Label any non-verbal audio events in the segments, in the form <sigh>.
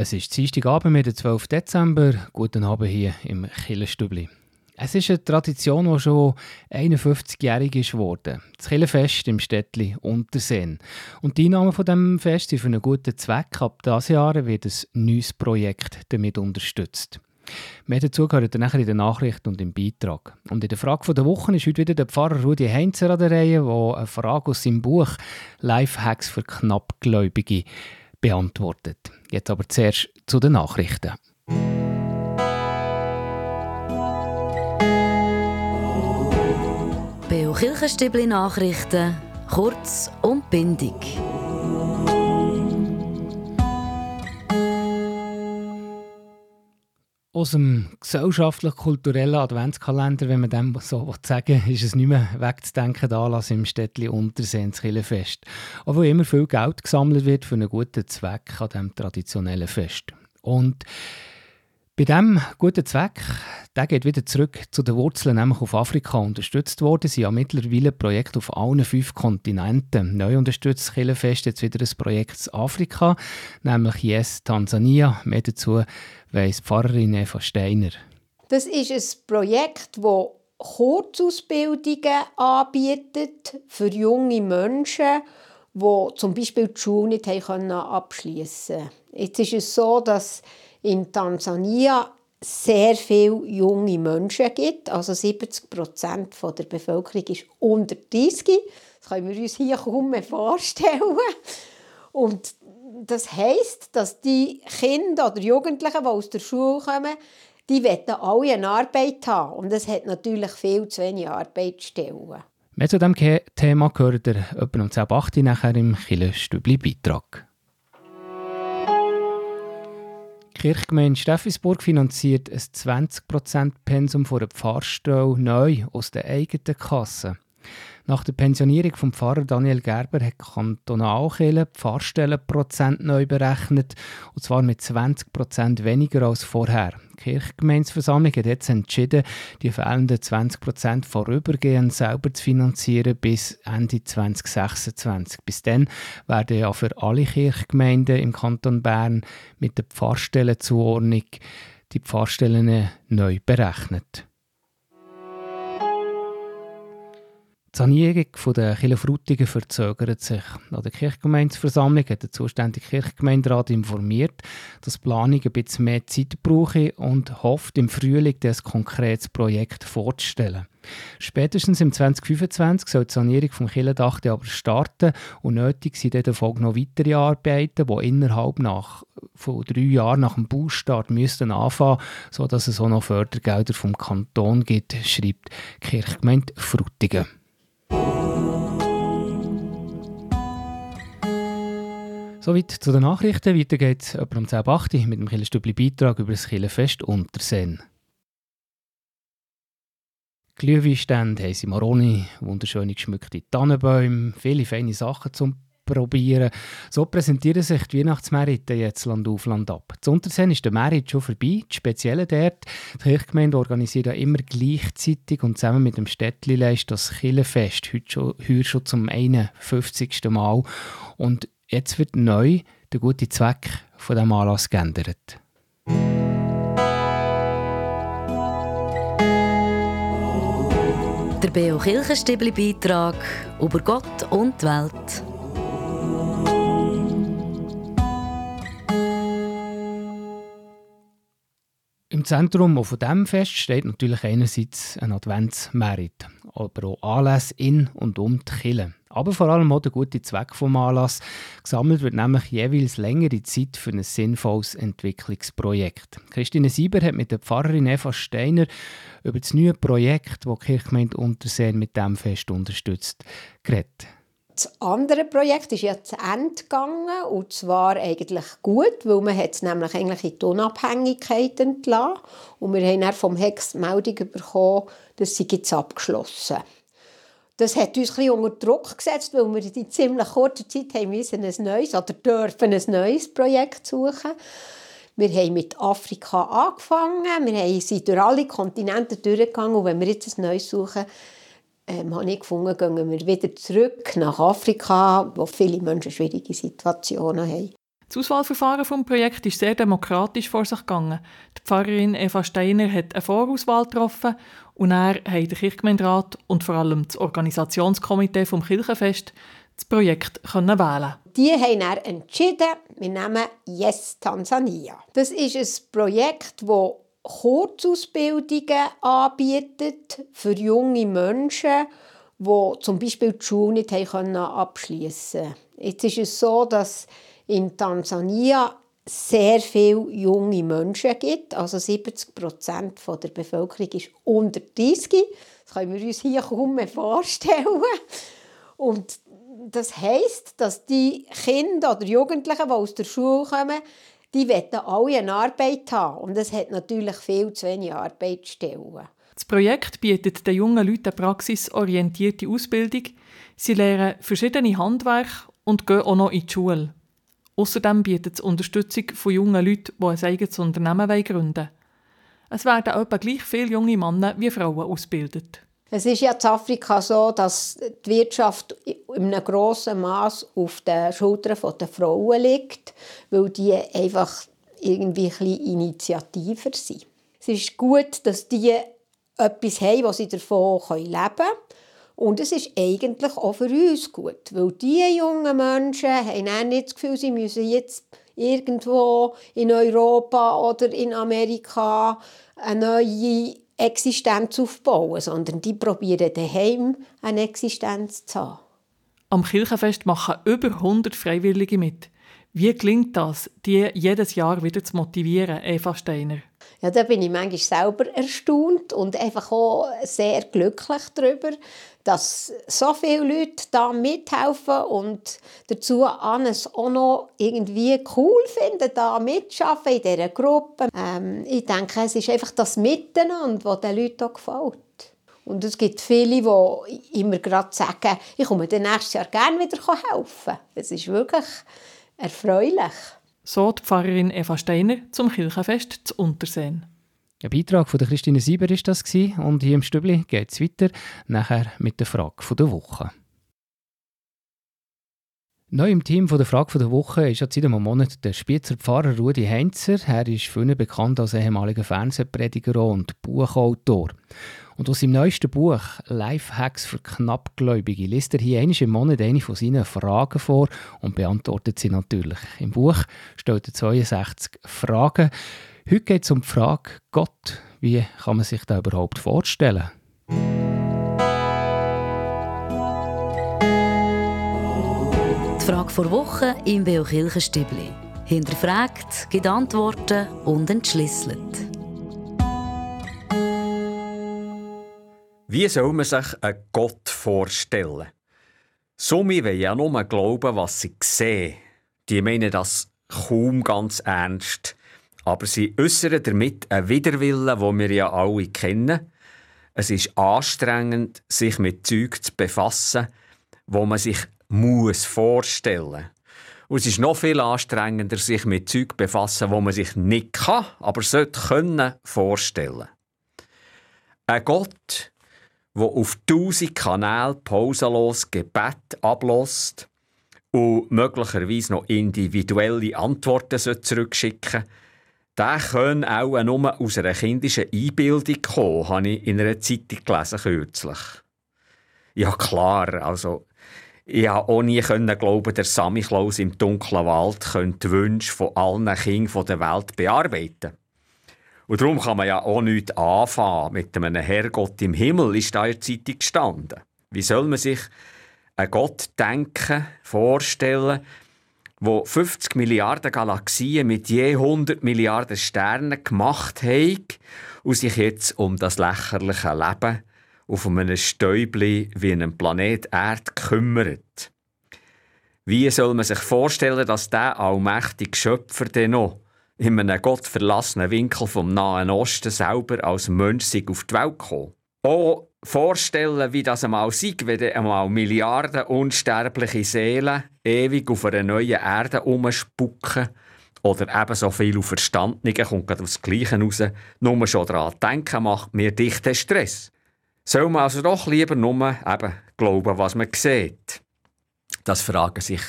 Es ist Dienstagabend, mit dem 12. Dezember. Guten Abend hier im Killenstübli. Es ist eine Tradition, die schon 51-jährig ist geworden. Das Killenfest im Städtli Unterseen. Und die Einnahmen von dem Fest sind für einen guten Zweck. Ab diesem Jahr wird ein neues Projekt damit unterstützt. Mehr dazu gehört dann nachher in den Nachrichten und im Beitrag. Und in der Frage der Woche ist heute wieder der Pfarrer Rudi Heinzer an der Reihe, der eine Frage aus seinem Buch «Lifehacks für Knappgläubige» beantwortet. Jetzt aber zuerst zu den Nachrichten. Beo Kirchenstübli Nachrichten, kurz und bindig. Aus dem gesellschaftlich-kulturellen Adventskalender, wenn man dem so sagen will, ist es nicht mehr wegzudenken, der Anlass im Städtli Unterseen, das Kirchenfest. Obwohl immer viel Geld gesammelt wird für einen guten Zweck an diesem traditionellen Fest. Und bei diesem guten Zweck, der geht wieder zurück zu den Wurzeln, nämlich auf Afrika unterstützt worden. Sie haben mittlerweile Projekte auf allen fünf Kontinenten. Neu unterstützt das Kirchenfest jetzt wieder ein Projekt in Afrika, nämlich Yes Tansania. Mehr dazu weiss Pfarrerin Eva Steiner. Das ist ein Projekt, das Kurzausbildungen anbietet für junge Menschen, die zum Beispiel die Schule nicht abschließen konnten. Jetzt ist es so, dass in Tansania sehr viele junge Menschen gibt. Also 70 Prozent der Bevölkerung ist unter 30. Das können wir uns hier kaum mehr vorstellen. Und das heisst, dass die Kinder oder Jugendlichen, die aus der Schule kommen, die wollen alle eine Arbeit haben. Und es hat natürlich viel zu wenig Arbeitsstellen. Mehr zu diesem Thema gehört ihr etwa um 10.08 Uhr nachher im Kille-Stübli-Beitrag. Kirchgemeinde Steffisburg finanziert ein 20% Pensum von der Pfarrstelle neu aus der eigenen Kasse. Nach der Pensionierung vom Pfarrer Daniel Gerber hat die Kantonalkirche die Pfarrstellenprozent neu berechnet, und zwar mit 20% weniger als vorher. Die Kirchgemeinsversammlung hat jetzt entschieden, die fehlenden 20% vorübergehend selber zu finanzieren bis Ende 2026. Bis dann werden ja für alle Kirchgemeinden im Kanton Bern mit der Pfarrstellenzuordnung die Pfarrstellen neu berechnet. Die Sanierung der Kirche Frutigen verzögert sich. An der Kirchgemeindeversammlung hat der zuständige Kirchgemeinderat informiert, dass die Planung ein bisschen mehr Zeit brauche und hofft, im Frühling das konkretes Projekt vorzustellen. Spätestens im 2025 soll die Sanierung vom Kirchendach aber starten und nötig sind dann Folge noch weitere Arbeiten, die innerhalb nach, von drei Jahren nach dem Baustart müssten anfangen, sodass es auch noch Fördergelder vom Kanton gibt, schreibt die Kirchgemeinde Frutigen. Soweit zu den Nachrichten. Weiter geht es um 10.08 Uhr mit dem Killerstübli Beitrag über das Killerfest Unterseen. Glühweinstände haben sie Maroni, wunderschöne geschmückte Tannenbäume, viele feine Sachen zum Probieren. So präsentieren sich die Weihnachtsmärkte jetzt Land auf Land ab. Zu Unterseen ist der Merit schon vorbei. Das Spezielle dort, die Kirchgemeinde organisiert ja immer gleichzeitig und zusammen mit dem Städtli das Killenfest heute schon, heute schon zum 51. Mal. Und Jetzt wird neu der gute Zweck von dem Anlass geändert. Der Beo Kirchenstibli Beitrag über Gott und die Welt. Im Zentrum von diesem Fest steht natürlich einerseits ein Adventsmerit, aber auch Anlässe in und um die Kirche aber vor allem auch der gute Zweck vom Anlass. Gesammelt wird nämlich jeweils längere Zeit für ein sinnvolles Entwicklungsprojekt. Christine Sieber hat mit der Pfarrerin Eva Steiner über das neue Projekt, das die Kirchgemeinde Unterseen mit dem Fest unterstützt, geredet. Das andere Projekt ist ja zu Ende gegangen und zwar eigentlich gut, weil man es nämlich eigentlich in die Unabhängigkeit entlassen und wir haben dann vom Hex Meldung bekommen, dass sie jetzt abgeschlossen das hat uns ein unter Druck gesetzt, weil wir in ziemlich kurzer Zeit ein neues oder dürfen ein neues Projekt suchen. Wir haben mit Afrika angefangen, wir sind durch alle Kontinente durchgegangen und wenn wir jetzt ein neues suchen, ähm, habe ich gefunden, gehen wir wieder zurück nach Afrika, wo viele Menschen schwierige Situationen haben. Das Auswahlverfahren vom Projekt ist sehr demokratisch vor sich gegangen. Die Pfarrerin Eva Steiner hat eine Vorauswahl getroffen und er hat der Kirchgemeinderat und vor allem das Organisationskomitee vom Kirchenfest das Projekt können wählen. Die haben dann entschieden, wir nehmen Yes Tansania. Das ist ein Projekt, das Kurzausbildungen anbietet für junge Menschen, die zum Beispiel die Schule nicht abschließen konnten. Jetzt ist es so, dass in Tansania sehr viele junge Menschen gibt. Also 70 Prozent der Bevölkerung ist unter 30. Das können wir uns hier kaum mehr vorstellen. Und das heisst, dass die Kinder oder Jugendlichen, die aus der Schule kommen, die wollen alle eine Arbeit haben. Und es hat natürlich viel zu wenig Arbeitsstellen. Das Projekt bietet den jungen Leuten eine praxisorientierte Ausbildung. Sie lernen verschiedene Handwerke und gehen auch noch in die Schule. Außerdem bietet es Unterstützung von jungen Leuten, die ein eigenes Unternehmen gründen wollen. Es werden etwa gleich viele junge Männer wie Frauen ausgebildet. Es ist ja in Afrika so, dass die Wirtschaft in einem grossen Maß auf den Schultern der Frauen liegt, weil die einfach irgendwie ein bisschen initiativer sind. Es ist gut, dass die etwas haben, wo sie davon leben können. Und es ist eigentlich auch für uns gut, weil diese jungen Menschen haben auch nicht das Gefühl, sie müssen jetzt irgendwo in Europa oder in Amerika eine neue Existenz aufbauen, sondern die probieren daheim eine Existenz zu haben. Am Kirchenfest machen über 100 Freiwillige mit. Wie gelingt das, die jedes Jahr wieder zu motivieren, Eva Steiner? Ja, da bin ich manchmal selber erstaunt und einfach auch sehr glücklich darüber, dass so viele Leute da mithelfen und dazu es auch noch irgendwie cool finden, da mitzuschaffen in dieser Gruppe. Ähm, ich denke, es ist einfach das Miteinander, das den Leuten auch gefällt. Und es gibt viele, die immer gerade sagen, ich komme nächstes Jahr gerne wieder helfen. Es ist wirklich erfreulich. So die Pfarrerin Eva Steiner zum Kirchenfest zu Unterseen. Ein Beitrag von Christine Sieber ist das und hier im Stübli geht es weiter, nachher mit der Frage der Woche. Neu im Team von der Frage der Woche ist seit einem Monat der Spitzer Pfarrer Rudi Heinzer. Er ist vielen bekannt als ehemaliger Fernsehprediger und Buchautor. Und aus seinem neuesten Buch Lifehacks für Knappgläubige liest er hier einmal im Monat eine von seinen Fragen vor und beantwortet sie natürlich. Im Buch stellt er 62 Fragen. Heute geht es um die Frage Gott. Wie kann man sich das überhaupt vorstellen? Die Frage vor Woche im Beo Kirchenstübli. Hinterfragt, gibt Antworten und entschlüsselt. Wie soll man sich einen Gott vorstellen? Summe wollen ja nur glauben, was sie sehen. Die meinen das kaum ganz ernst aber sie äußern damit einen Widerwillen, den wir ja alle kennen. Es ist anstrengend, sich mit Zeug zu befassen, wo man sich muss vorstellen und es ist noch viel anstrengender, sich mit Zeug zu befassen, wo man sich nicht kann, aber sollte können vorstellen. Ein Gott, der auf tausend Kanälen pausenlos Gebet ablässt und möglicherweise noch individuelle Antworten zurückschicken sollte, der könnte auch nur aus einer kindischen Einbildung kommen, habe ich in einer Zeitung gelesen kürzlich. Ja klar, also ich konnte auch nie glauben, der Sammy Klaus im dunklen Wald könnte die Wünsche von allen Kindern der Welt bearbeiten. Und darum kann man ja auch nichts anfangen mit einem Herrgott im Himmel, ist da in der Zeitung gestanden. Wie soll man sich einen Gott denken, vorstellen, wo 50 Milliarden Galaxien mit je 100 Milliarden Sternen gemacht haben und sich jetzt um das lächerliche Leben auf einem Stäubli wie einem Planet Erde kümmert. Wie soll man sich vorstellen, dass der allmächtige Schöpfer denn noch in einem gottverlassenen Winkel vom Nahen Osten selber als Mensch auf die Welt kommt? Auch vorstellen, wie das einmal sei, wenn einmal Milliarden unsterbliche Seelen ewig auf einer neuen Erde umspucken oder eben so viel auf Verstandungen, kommt gerade aufs Gleiche raus, nur schon daran denken, macht mir dichten Stress. Soll man also doch lieber nur eben glauben, was man sieht? Das fragen sich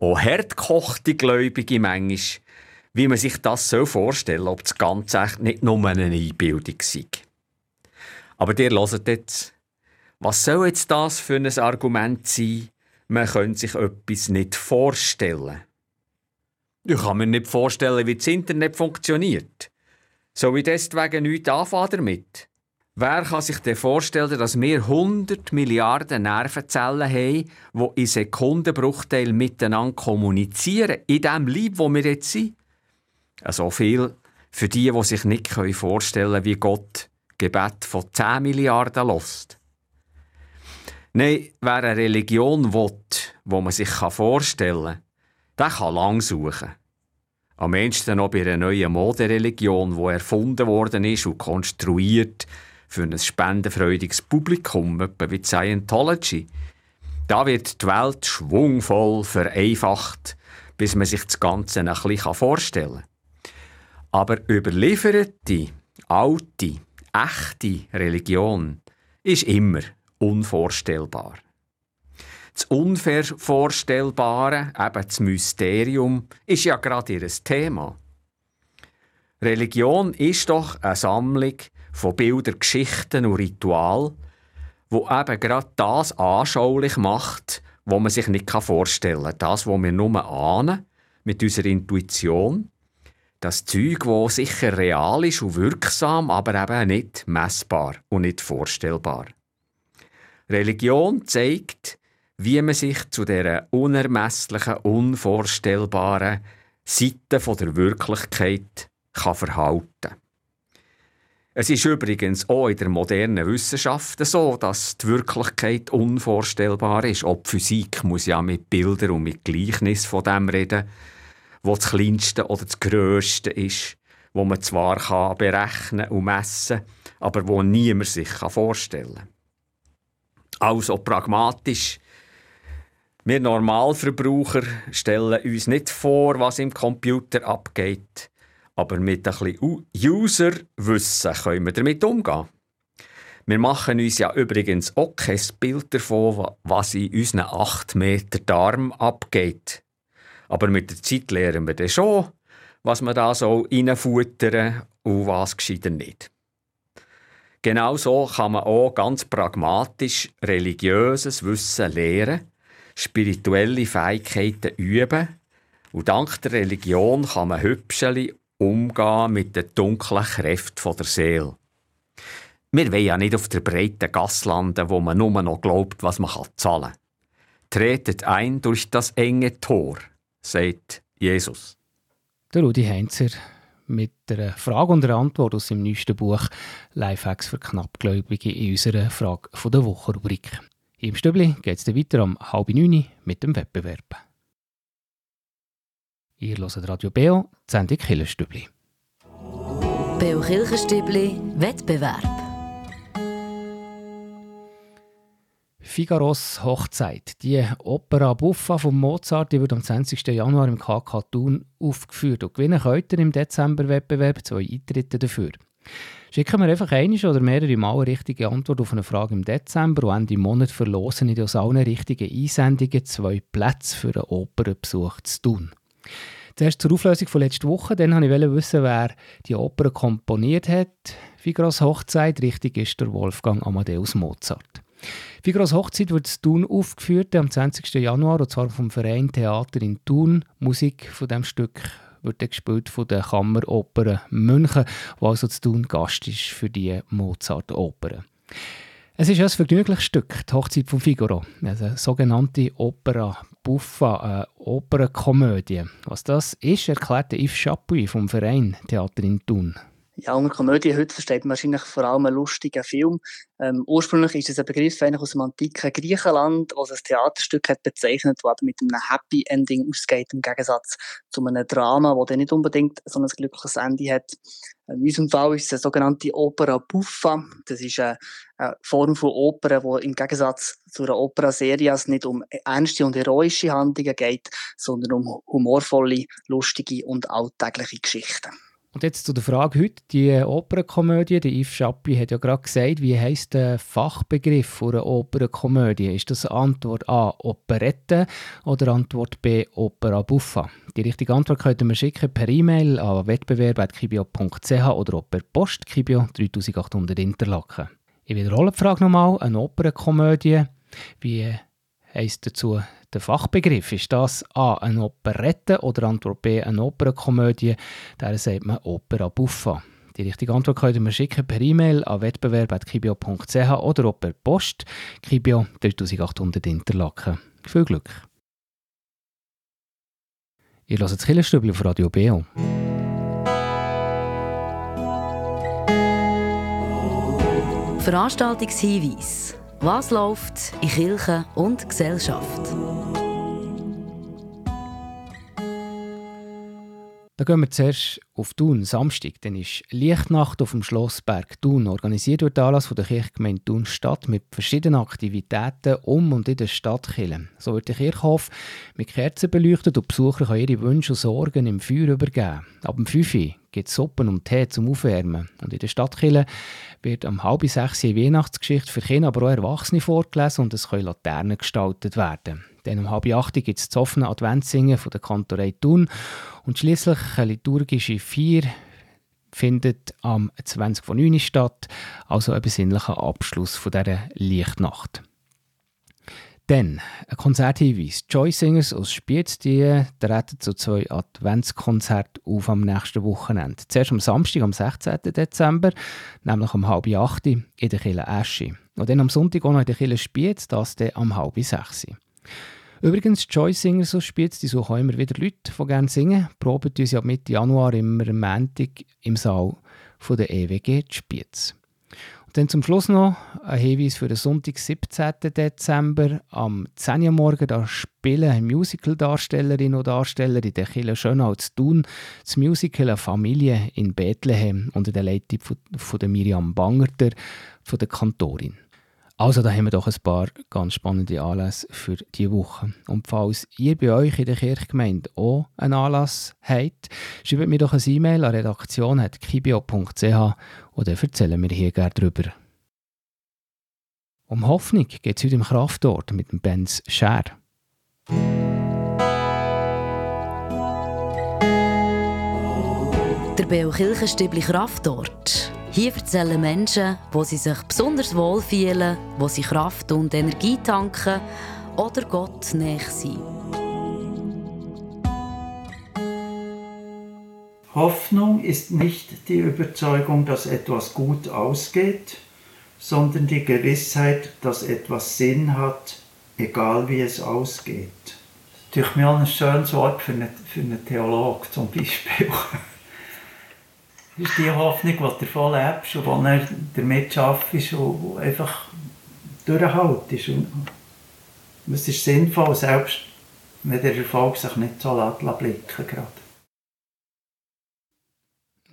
auch hart Gläubige manchmal, wie man sich das so vorstellen ob das Ganze echt nicht nur eine Einbildung sei. Aber ihr hört jetzt, was soll jetzt das für ein Argument sein, man könnte sich etwas nicht vorstellen? Ich kann mir nicht vorstellen, wie das Internet funktioniert. Soll ich deswegen nichts anfangen damit? Wer kann sich denn vorstellen, dass wir 100 Milliarden Nervenzellen haben, die in Sekundenbruchteilen miteinander kommunizieren, in dem Leib, wo wir jetzt sind? So also viel für die, die sich nicht vorstellen können, wie Gott Gebet von 10 Milliarden lässt. Nein, wer eine Religion will, wo man sich vorstellen kann, der kann lang suchen. Am ehesten noch bei einer neuen Modereligion, die erfunden worden ist und konstruiert für ein spendenfreudiges Publikum, etwa wie Scientology. Da wird die Welt schwungvoll vereinfacht, bis man sich das Ganze ein bisschen vorstellen kann. Aber überlieferte, alte, echte Religion ist immer unvorstellbar. Das Unvorstellbare, eben das Mysterium, ist ja gerade ihr Thema. Religion ist doch eine Sammlung von Bildern, Geschichten und Ritualen, wo eben gerade das anschaulich macht, was man sich nicht vorstellen kann. Das, was wir nur ahnen, mit unserer Intuition das Zeug, das sicher real ist und wirksam, aber eben nicht messbar und nicht vorstellbar. Religion zeigt, wie man sich zu der unermesslichen, unvorstellbaren Seite der Wirklichkeit kann verhalten Es ist übrigens auch in der modernen Wissenschaft so, dass die Wirklichkeit unvorstellbar ist. Ob Physik muss ja mit Bildern und mit Gleichnis von dem reden wo das Kleinste oder das Grösste ist, wo man zwar kann berechnen und messen aber wo niemand sich vorstellen kann. Also pragmatisch. Wir Normalverbraucher stellen uns nicht vor, was im Computer abgeht, aber mit ein bisschen User-Wissen können wir damit umgehen. Wir machen uns ja übrigens auch kein Bild davon, was in unseren 8 Meter Darm abgeht. Aber mit der Zeit lernen wir dann schon, was man da so reinfuttern und was geschieht nicht. Genauso kann man auch ganz pragmatisch religiöses Wissen lehren, spirituelle Fähigkeiten üben und dank der Religion kann man hübscheli umgehen mit den dunklen Kräften der Seele. Wir wollen ja nicht auf der breiten Gasse landen, wo man nur noch glaubt, was man zahlen kann. Tretet ein durch das enge Tor sagt Jesus. Der Rudi Heinzer mit der Frage und der Antwort aus seinem neuesten Buch Lifehacks für Knappgläubige in unserer Frage der Woche Rubrik. Im Stübli geht es weiter um halb neun mit dem Wettbewerb. Ihr hört Radio Beo, die Sendung Killerstübli. Beo Kirchenstübli Wettbewerb. Figaros Hochzeit. Die Opera Buffa von Mozart die wird am 20. Januar im KK Thun aufgeführt. Und gewinnen ihr im Dezember-Wettbewerb zwei Eintritte dafür. Schicken wir einfach eine oder mehrere Mal eine richtige Antwort auf eine Frage im Dezember und Ende Monat verlosen in aus allen richtigen Einsendungen zwei Plätze für einen Opernbesuch zu tun. Zuerst zur Auflösung von letzter Woche. Dann wollte ich wissen, wer die Oper komponiert hat. Figaros Hochzeit. Richtig ist der Wolfgang Amadeus Mozart. Figaros Hochzeit wird in Thun aufgeführt am 20. Januar, und zwar vom Verein Theater in Thun. Musik von dem Stück wird gespielt von der Kammeroper München, wo also zu Thun Gast ist für die Mozart-Oper. Es ist ein vergnügliches Stück, die Hochzeit von Figaro, eine sogenannte Opera Buffa, eine Opernkomödie. Was das ist, erklärte Yves Chapuis vom Verein Theater in Thun. Ja, unter Komödie heute versteht man wahrscheinlich vor allem einen lustigen Film. Ähm, ursprünglich ist es ein Begriff eigentlich aus dem antiken Griechenland, was ein Theaterstück hat bezeichnet, das mit einem Happy Ending ausgeht, im Gegensatz zu einem Drama, das nicht unbedingt so ein glückliches Ende hat. In unserem Fall ist es eine sogenannte Opera Buffa. Das ist eine, eine Form von Oper, wo im Gegensatz zu einer Opera Serias nicht um ernste und heroische Handlungen geht, sondern um humorvolle, lustige und alltägliche Geschichten. Und jetzt zu der Frage heute, die Opernkomödie, der Yves Schappi hat ja gerade gesagt, wie heisst der Fachbegriff für eine Opernkomödie? Ist das Antwort A, Operette oder Antwort B, Opera Buffa? Die richtige Antwort könnt ihr mir schicken per E-Mail an wettbewerb.kibio.ch oder auch per Post, Kibio 3800 Interlaken. Ich wiederhole die Frage nochmal, eine Opernkomödie, wie heisst dazu der Fachbegriff. Ist das A eine Operette oder Antwort B eine Opernkomödie? Da sagt man Opera Buffa. Die richtige Antwort könnt ihr mir schicken per E-Mail an wettbewerb.kibio.ch oder auch per Post. Kibio 3800 Interlaken. Viel Glück! Ihr hört das Killerstübli auf Radio Beo. Veranstaltungshinweis. Was läuft in Kirche und Gesellschaft? Da gehen wir zuerst auf Thun, Samstag. Dann ist Lichtnacht auf dem Schlossberg Thun. Organisiert wird der Anlass von der Kirchgemeinde Thun Stadt mit verschiedenen Aktivitäten um und in der Stadtkirche. So wird der Kirchhof mit Kerzen beleuchtet und Besucher können ihre Wünsche und Sorgen im Feuer übergeben. Ab dem 5 Uhr gibt Suppen und Tee zum Aufwärmen. Und in der Stadtkirche wird am halb sechs eine Weihnachtsgeschichte für Kinder, aber auch Erwachsene vorgelesen und es können Laternen gestaltet werden. Dann um halb acht gibt es das offene Adventssingen von der Kantorei Thun und schließlich eine liturgische Feier findet am 20 von 9 statt, also ein besinnlicher Abschluss von dieser Lichtnacht. Dann ein Konzerthinweis. Joy Singers aus Spiez die treten zu zwei Adventskonzerten auf am nächsten Wochenende. Zuerst am Samstag, am 16. Dezember, nämlich um halb acht in der Kille Eschi. Und dann am Sonntag auch noch in der Kille Spiez, das dann am halb sechs. Übrigens, Joy Singers aus Spiez, die suchen immer wieder Leute, die gerne singen. Proben uns ja Mitte Januar immer am Montag im Saal von der EWG Spiez. Dann zum Schluss noch ein Hinweis für den Sonntag, 17. Dezember. Am 10. Uhr morgen da spielen Musical-Darstellerinnen und Darsteller in der Kirche Schönau zu tun. Das Musical «Eine Familie» in Bethlehem unter der Leitung von, von der Miriam Bangerter, von der Kantorin. Also da haben wir doch ein paar ganz spannende Anlässe für diese Woche. Und falls ihr bei euch in der Kirchgemeinde auch einen Anlass habt, schreibt mir doch eine E-Mail an redaktion.kibio.ch oder erzählen wir hier gerne darüber. Um Hoffnung geht es heute im Kraftort mit dem Benz Scher. Der Beo Kirchenstübli Kraftort. Hier erzählen Menschen, wo sie sich besonders wohl fühlen, wo sie Kraft und Energie tanken oder Gott näher sind. Hoffnung ist nicht die Überzeugung, dass etwas gut ausgeht, sondern die Gewissheit, dass etwas Sinn hat, egal wie es ausgeht. Das ist mir ein schönes Wort für einen Theologen zum Beispiel. <laughs> Das ist die Hoffnung, die du davon lebst und die du damit schaffst und einfach durchhaltest. Und es ist sinnvoll, selbst wenn der Erfolg sich nicht so blicken gerade.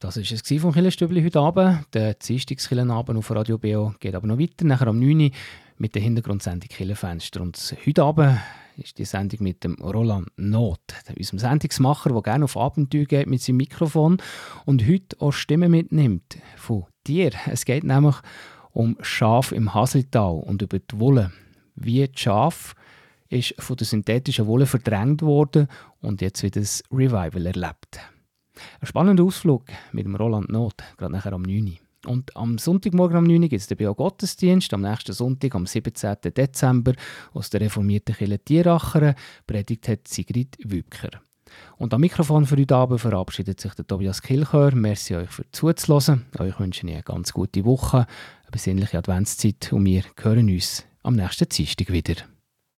Das war es vom Killenstübli heute Abend. Der Dienstagskillenabend auf Radio BO geht aber noch weiter. Nachher am 9 Uhr mit der Hintergrundsendung Killenfenster. Und heute Abend ist die Sendung mit dem Roland Not, unserem Sendungsmacher, der gerne auf Abenteuer geht mit seinem Mikrofon und heute auch Stimmen mitnimmt von dir. Es geht nämlich um Schaf im Haseltal und über die Wolle. Wie die Schaf ist von der synthetischen Wolle verdrängt worden und jetzt wird das Revival erlebt. Ein spannender Ausflug mit dem Roland Not, gerade nachher am 9. Und am Sonntagmorgen um 9 Uhr gibt es den Bio-Gottesdienst, am nächsten Sonntag, am 17. Dezember, aus der reformierten Kirche Tieracheren, predigt hat Sigrid Wübker. Und am Mikrofon für heute Abend verabschiedet sich der Tobias Kilchör. Merci euch für zuzuhören. Euch wünsche ich eine ganz gute Woche, eine besinnliche Adventszeit und wir hören uns am nächsten Dienstag wieder.